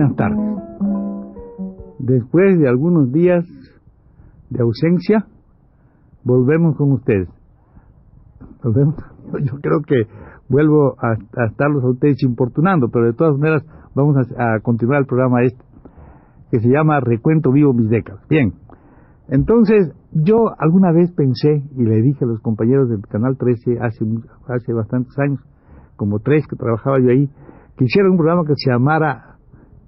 Buenas tardes. Después de algunos días de ausencia, volvemos con ustedes. Yo creo que vuelvo a, estarlos a ustedes importunando, pero de todas maneras vamos a, a, continuar el programa este, que se llama Recuento Vivo Mis Décadas. Bien, entonces yo alguna vez pensé, y le dije a los compañeros del Canal 13 hace, hace bastantes años, como tres que trabajaba yo ahí, que hiciera un programa que se llamara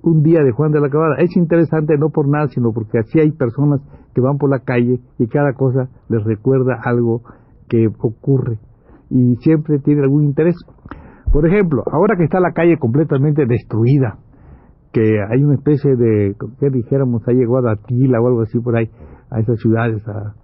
Un Día de Juan de la Cabada. Es interesante no por nada, sino porque así hay personas que van por la calle y cada cosa les recuerda algo que ocurre y siempre tiene algún interés. Por ejemplo, ahora que está la calle completamente destruida, que hay una especie de, que dijéramos, ha llegado a Tila o algo así por ahí, a esas ciudades, a,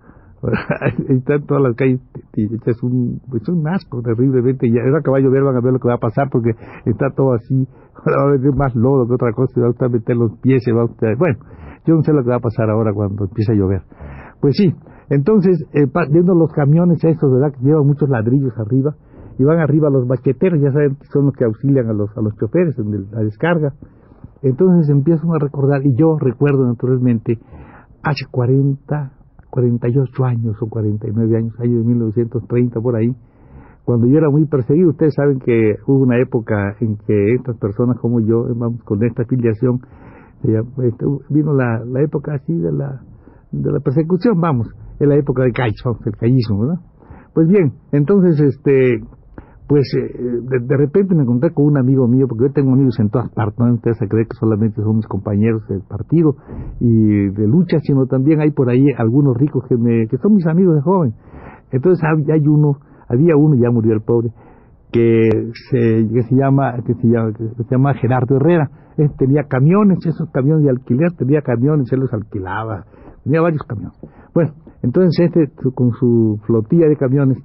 están todas las calles, es un, es un asco terriblemente, y ahora que va a llover van a ver lo que va a pasar porque está todo así, va a haber más lodo que otra cosa, y va a meter los pies, se va a bueno, yo no sé lo que va a pasar ahora cuando empiece a llover. Pues sí, entonces, eh, viendo los camiones estos, ¿verdad? Que llevan muchos ladrillos arriba, y van arriba los baqueteros, ya saben, son los que auxilian a los, a los choferes en la descarga. Entonces empiezan a recordar, y yo recuerdo naturalmente, hace 40, 48 años o 49 años, año de 1930 por ahí, cuando yo era muy perseguido, ustedes saben que hubo una época en que estas personas como yo, vamos, con esta afiliación, este, vino la, la época así de la, de la persecución, vamos, en la época de Caizo, el callismo, ¿verdad? Pues bien, entonces, este, pues eh, de, repente me encontré con un amigo mío, porque yo tengo amigos en todas partes, no ustedes se creen que solamente son mis compañeros del partido y de lucha, sino también hay por ahí algunos ricos que, me, que son mis amigos de joven. Entonces hay uno, había uno, ya murió el pobre, que se, que se llama, que se llama, que se llama Gerardo Herrera. Él tenía camiones, esos camiones de alquiler, tenía camiones, él los alquilaba, tenía varios camiones. Bueno, entonces este, con su flotilla de camiones,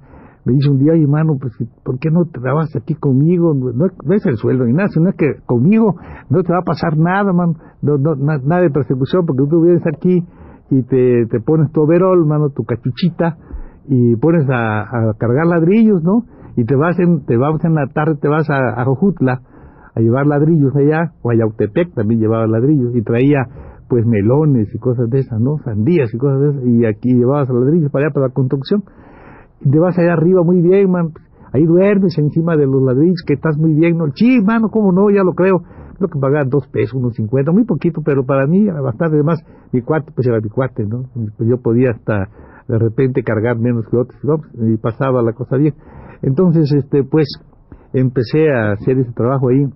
me dice un día, oye, hermano, pues, ¿por qué no trabajas aquí conmigo? No, es el sueldo ni nada, sino es que conmigo no te va a pasar nada, man, no, no, nada de persecución, porque tú vienes aquí y te, te pones tu overol, mano, tu cachuchita, y pones a, cargar ladrillos, ¿no? Y te vas en, te vas en la tarde, te vas a, a a llevar ladrillos allá, o a Yautepec también llevaba ladrillos, y traía pues melones y cosas de esas, ¿no? Sandías y cosas de esas, y aquí llevabas ladrillos para allá para la construcción. Te vas allá arriba muy bien, man. Ahí duermes encima de los ladrillos, que estás muy bien, ¿no? Sí, mano, ¿cómo no? Ya lo creo. Lo que pagar dos pesos, unos cincuenta, muy poquito, pero para mí bastante. Además, mi cuate, pues era mi cuate, ¿no? Pues yo podía hasta de repente cargar menos que otros, ¿no? Y pasaba la cosa bien. Entonces, este, pues, empecé a hacer ese trabajo ahí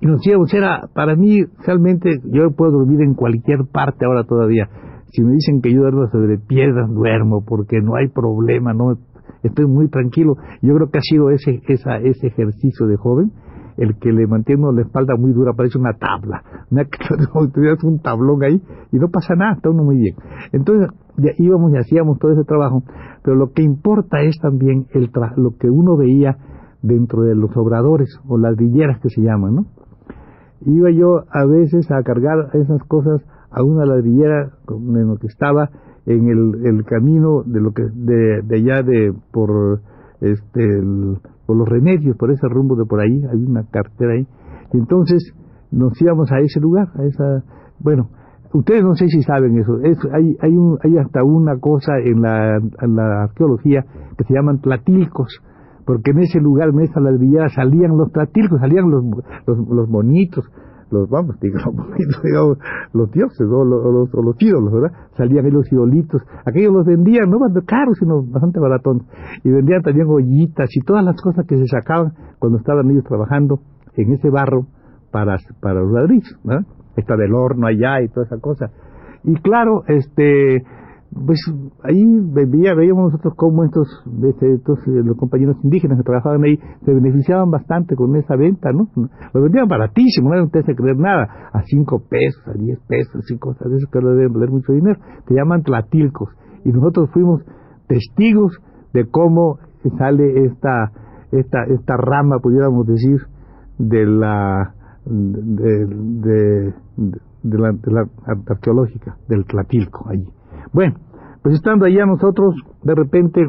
y nos íbamos, era, para mí, realmente, yo puedo dormir en cualquier parte ahora todavía. Si me dicen que yo duermo sobre piedras, duermo, porque no hay problema, no estoy muy tranquilo. Yo creo que ha sido ese, esa, ese ejercicio de joven el que le mantiene la espalda muy dura, parece una tabla, una, un tablón ahí y no pasa nada, está uno muy bien. Entonces ya íbamos y hacíamos todo ese trabajo, pero lo que importa es también el lo que uno veía dentro de los obradores o las villeras que se llaman, ¿no? Iba yo a veces a cargar esas cosas a una ladrillera en lo que estaba en el, camino de lo que de, allá de por este por los remedios por ese rumbo de por ahí hay una cartera ahí. Y entonces nos íbamos a ese lugar a esa bueno ustedes no sé si saben eso es, hay hay un hay hasta una cosa en la, arqueología que se llaman platilcos porque en ese lugar, en esa ladrillera, salían los platilcos, salían los, los, los bonitos, los, vamos, digamos, digamos los dioses o los, los, ídolos, ¿verdad? Salían ahí los idolitos. Aquellos los vendían, no caros, sino bastante baratón. Y vendían también ollitas y todas las cosas que se sacaban cuando estaban ellos trabajando en ese barro para, para los ladrillos. Está del horno allá y toda esa cosa. Y claro, este, pues ahí veía, veíamos nosotros cómo estos, este, estos eh, los compañeros indígenas que trabajaban ahí se beneficiaban bastante con esa venta, ¿no? Lo vendían baratísimo, no era usted creer nada, a cinco pesos, a diez pesos, así cosas de eso que no deben valer mucho dinero, te llaman tlatilcos. Y nosotros fuimos testigos de cómo sale esta, esta, esta rama, pudiéramos decir, de la, de, de, de la, de la arqueológica, del Tlatilco, allí. Bueno, pues estando allá nosotros, de repente,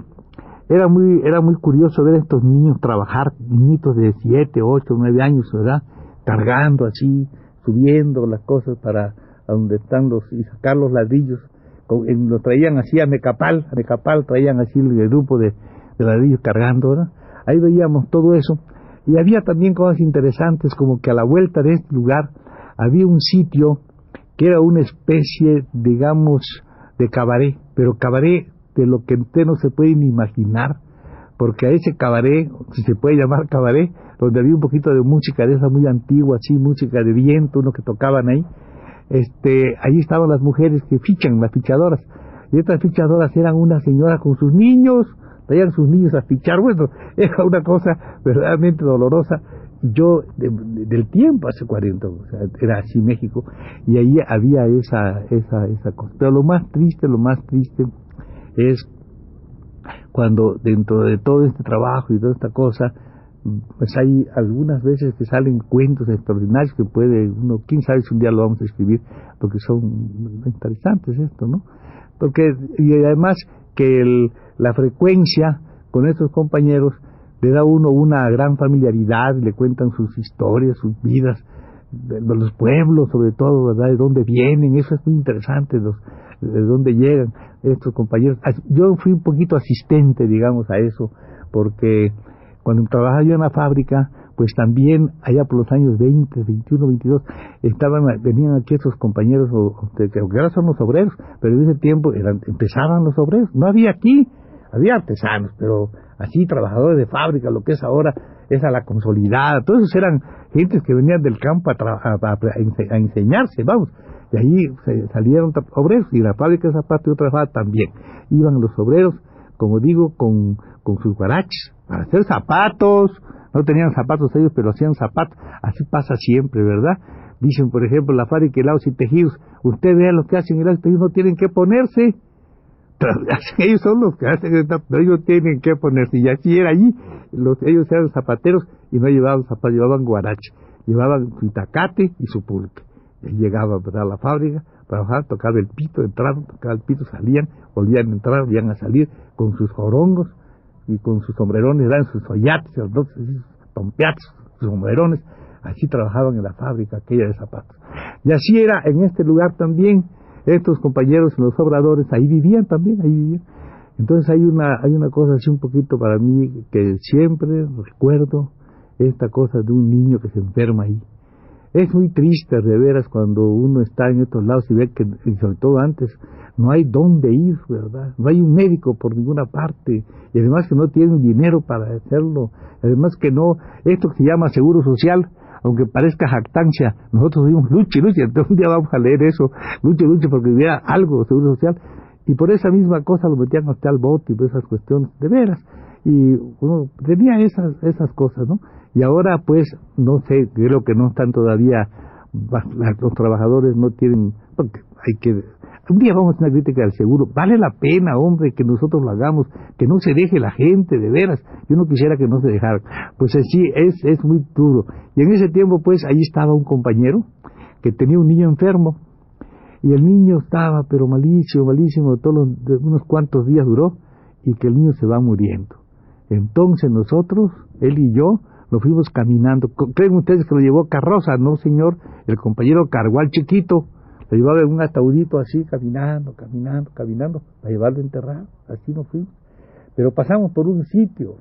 era muy, era muy curioso ver a estos niños trabajar, niñitos de 7, 8, 9 años, ¿verdad? Cargando así, subiendo las cosas para a donde están los, y sacar los ladrillos. Lo traían así a Mecapal, a Mecapal traían así el grupo de, de ladrillos cargando, ¿verdad? Ahí veíamos todo eso. Y había también cosas interesantes, como que a la vuelta de este lugar había un sitio que era una especie, digamos, de cabaret, pero cabaret de lo que usted no se puede ni imaginar, porque a ese cabaret, si se puede llamar cabaret, donde había un poquito de música de esa muy antigua, así, música de viento, uno que tocaban ahí, este, ahí estaban las mujeres que fichan, las fichadoras, y estas fichadoras eran una señora con sus niños, traían sus niños a fichar, bueno, era una cosa verdaderamente dolorosa, yo del tiempo hace 40 o sea, era así México y ahí había esa esa esa cosa. Pero lo más triste lo más triste es cuando dentro de todo este trabajo y toda esta cosa pues hay algunas veces que salen cuentos extraordinarios que puede uno quién sabe si un día lo vamos a escribir porque son interesantes esto no porque y además que el, la frecuencia con estos compañeros le da a uno una gran familiaridad, le cuentan sus historias, sus vidas, de, los pueblos sobre todo, ¿verdad? De dónde vienen, eso es muy interesante, los, de dónde llegan estos compañeros. Yo fui un poquito asistente, digamos, a eso, porque cuando trabajaba yo en la fábrica, pues también allá por los años 20, 21, 22, estaban, venían aquí estos compañeros, que ahora son los obreros, pero en ese tiempo eran, empezaban los obreros, no había aquí, había artesanos, pero así trabajadores de fábrica, lo que es ahora, es a la consolidada, todos esos eran gentes que venían del campo a, enseñarse, vamos, y ahí salieron obreros, y la fábrica de zapatos y otra fábrica también, iban los obreros, como digo, con, con sus guaraches, para hacer zapatos, no tenían zapatos ellos, pero hacían zapatos, así pasa siempre, ¿verdad? Dicen, por ejemplo, la fábrica de helados y tejidos, usted vea lo que hacen y tejidos, no tienen que ponerse, ellos son los que hacen pero ellos tienen que ponerse, y así era allí, los, ellos eran zapateros y no llevaban zapatos, llevaban guarache, llevaban su itacate y su pulque. Llegaban a la fábrica, trabajar, tocaba el pito, entraban, tocaba el pito, salían, volvían a entrar, volvían a salir con sus jorongos y con sus sombrerones, eran sus oyates, sus tompeates, sus sombrerones, así trabajaban en la fábrica aquella de zapatos. Y así era en este lugar también, estos compañeros, los obradores, ahí vivían también, ahí vivían. Entonces hay una, hay una cosa así un poquito para mí que siempre recuerdo esta cosa de un niño que se enferma ahí. Es muy triste de veras cuando uno está en estos lados y ve que, y sobre todo antes, no hay dónde ir, ¿verdad? No hay un médico por ninguna parte, y además que no tienen dinero para hacerlo, además que no, esto que se llama seguro social, aunque parezca jactancia, nosotros dimos lucha y lucha, entonces un día vamos a leer eso, lucha y lucha porque hubiera algo de seguro social, y por esa misma cosa lo metían hasta al bote y por esas cuestiones, de veras, y uno tenía esas, esas cosas, ¿no? Y ahora pues, no sé, creo que no están todavía, los trabajadores no tienen, porque hay que un día vamos a una crítica al seguro. Vale la pena, hombre, que nosotros lo hagamos, que no se deje la gente, de veras. Yo no quisiera que no se dejara. Pues así es, es muy duro. Y en ese tiempo, pues, ahí estaba un compañero que tenía un niño enfermo. Y el niño estaba, pero malísimo, malísimo, todos unos cuantos días duró, y que el niño se va muriendo. Entonces nosotros, él y yo, lo fuimos caminando. ¿Creen ustedes que lo llevó carroza? No, señor. El compañero cargó al chiquito lo llevaba en un ataudito así, caminando, caminando, caminando, para llevarlo a enterrar, así nos fuimos. Pero pasamos por un sitio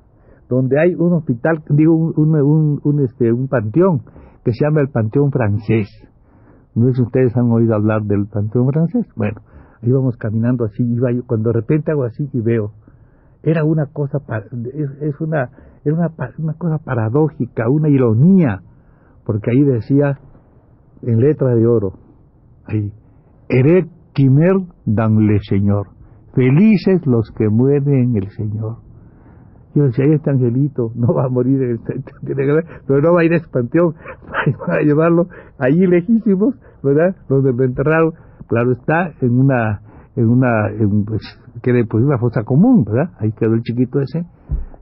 donde hay un hospital, digo, un, un, este, un panteón, que se llama el Panteón Francés. No sé si ustedes han oído hablar del Panteón Francés. Bueno, íbamos caminando así, iba cuando de repente hago así y veo, era una cosa, es una, era una, una cosa paradójica, una ironía, porque ahí decía, en letra de oro, ahí, Quimer danle Señor. Felices los que mueren en el Señor. Yo decía, ahí este angelito, no va a morir en el pero no va a ir a ese panteón, va a llevarlo allí lejísimos, ¿verdad? Donde lo enterraron. Claro está, en una, en una, en, pues, que pues una fosa común, ¿verdad? Ahí quedó el chiquito ese,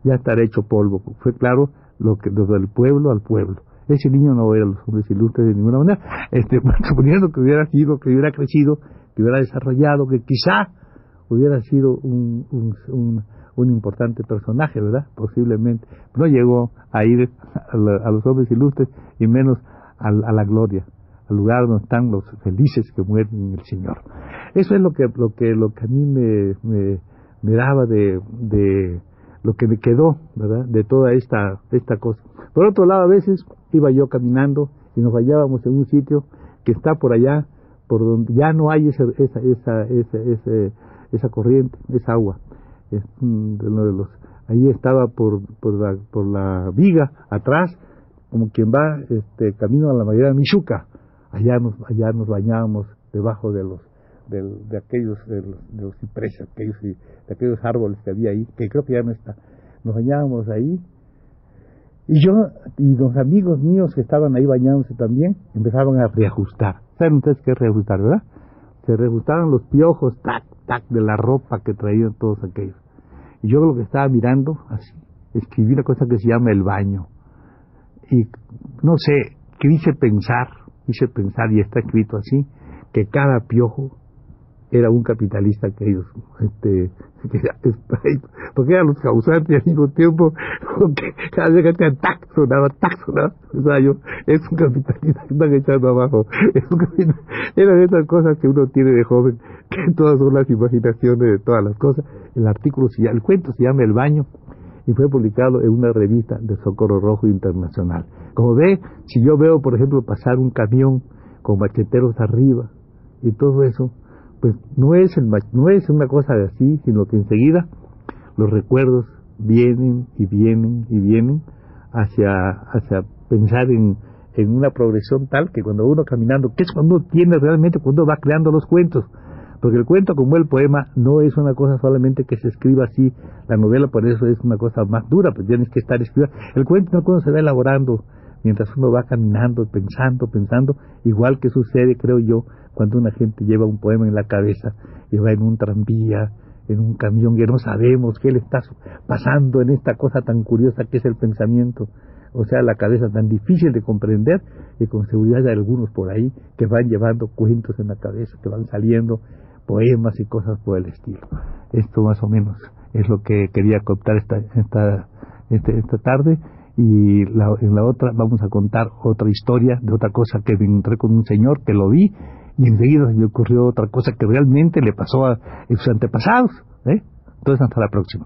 ya estará hecho polvo. Fue claro lo que, desde el pueblo al pueblo. Ese niño no era los hombres ilustres de ninguna manera, este, suponiendo que hubiera sido, que hubiera crecido, que hubiera desarrollado, que quizá hubiera sido un, un, un, importante personaje, ¿verdad? Posiblemente. No llegó a ir a, los hombres ilustres y menos a, a, la gloria, al lugar donde están los felices que mueren en el Señor. Eso es lo que, lo que, lo que a mí me, me, me daba de, de lo que me quedó, ¿verdad? De toda esta, esta cosa. Por otro lado, a veces iba yo caminando y nos hallábamos en un sitio que está por allá, por donde ya no hay esa, esa, esa, esa, esa corriente, esa agua. Es de los, ahí estaba por, por, la, por la viga, atrás, como quien va este, camino a la madera de Michuca. Allá nos, allá nos bañábamos debajo de los de, aquellos de los, de aquellos, de aquellos árboles que había ahí, que creo que ya no está. Nos bañábamos ahí y yo y los amigos míos que estaban ahí bañándose también empezaban a reajustar. ¿Saben ustedes qué es reajustar, verdad? Se reajustaban los piojos, tac, tac, de la ropa que traían todos aquellos. Y yo lo que estaba mirando, así, escribí una cosa que se llama el baño. Y no sé, quise pensar, quise pensar, y está escrito así, que cada piojo era un capitalista que ellos, este, porque eran los causantes y al mismo tiempo, porque cada vez que hacían tac, sonaba, tac, sonaba, o sea, yo, es un capitalista que están echando abajo, es un eran esas cosas que uno tiene de joven, que todas son las imaginaciones de todas las cosas, el artículo, el cuento se llama El Baño, y fue publicado en una revista de Socorro Rojo Internacional. Como ve, si yo veo, por ejemplo, pasar un camión con macheteros arriba y todo eso, pues no es, el, no es una cosa de así, sino que enseguida los recuerdos vienen y vienen y vienen hacia, hacia pensar en, en una progresión tal que cuando uno caminando, que es cuando uno tiene realmente, cuando va creando los cuentos, porque el cuento como el poema no es una cosa solamente que se escriba así, la novela por eso es una cosa más dura, pues tienes que estar escribiendo, el cuento no cuando se va elaborando mientras uno va caminando, pensando, pensando, igual que sucede, creo yo, cuando una gente lleva un poema en la cabeza y va en un tranvía, en un camión, que no sabemos qué le está pasando en esta cosa tan curiosa que es el pensamiento. O sea, la cabeza tan difícil de comprender y con seguridad hay algunos por ahí que van llevando cuentos en la cabeza, que van saliendo poemas y cosas por el estilo. Esto más o menos es lo que quería contar esta, esta, este, esta tarde y en la otra vamos a contar otra historia de otra cosa que me encontré con un señor que lo vi y enseguida se me ocurrió otra cosa que realmente le pasó a, sus antepasados. ¿eh? Entonces, hasta la próxima.